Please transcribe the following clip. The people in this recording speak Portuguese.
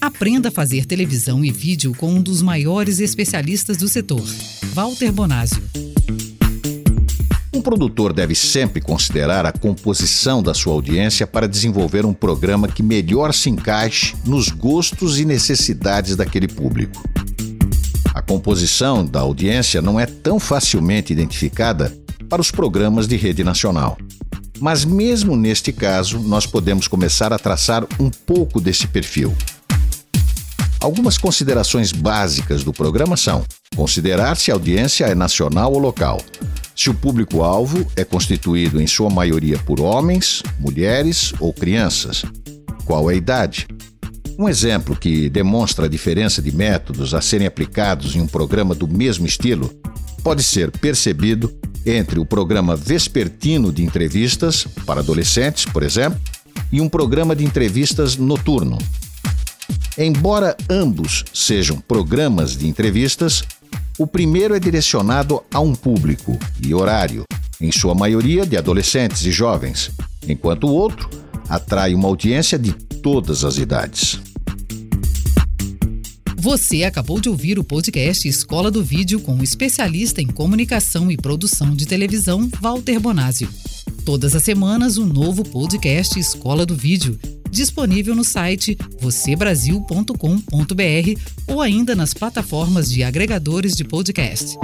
Aprenda a fazer televisão e vídeo com um dos maiores especialistas do setor, Walter Bonásio. Um produtor deve sempre considerar a composição da sua audiência para desenvolver um programa que melhor se encaixe nos gostos e necessidades daquele público. A composição da audiência não é tão facilmente identificada para os programas de rede nacional. Mas, mesmo neste caso, nós podemos começar a traçar um pouco desse perfil. Algumas considerações básicas do programa são: considerar se a audiência é nacional ou local, se o público-alvo é constituído em sua maioria por homens, mulheres ou crianças, qual é a idade. Um exemplo que demonstra a diferença de métodos a serem aplicados em um programa do mesmo estilo pode ser percebido entre o programa vespertino de entrevistas para adolescentes, por exemplo, e um programa de entrevistas noturno, Embora ambos sejam programas de entrevistas, o primeiro é direcionado a um público e horário, em sua maioria de adolescentes e jovens, enquanto o outro atrai uma audiência de todas as idades. Você acabou de ouvir o podcast Escola do Vídeo com o especialista em comunicação e produção de televisão, Walter Bonásio. Todas as semanas, um novo podcast Escola do Vídeo disponível no site vocêbrasil.com.br ou ainda nas plataformas de agregadores de podcast.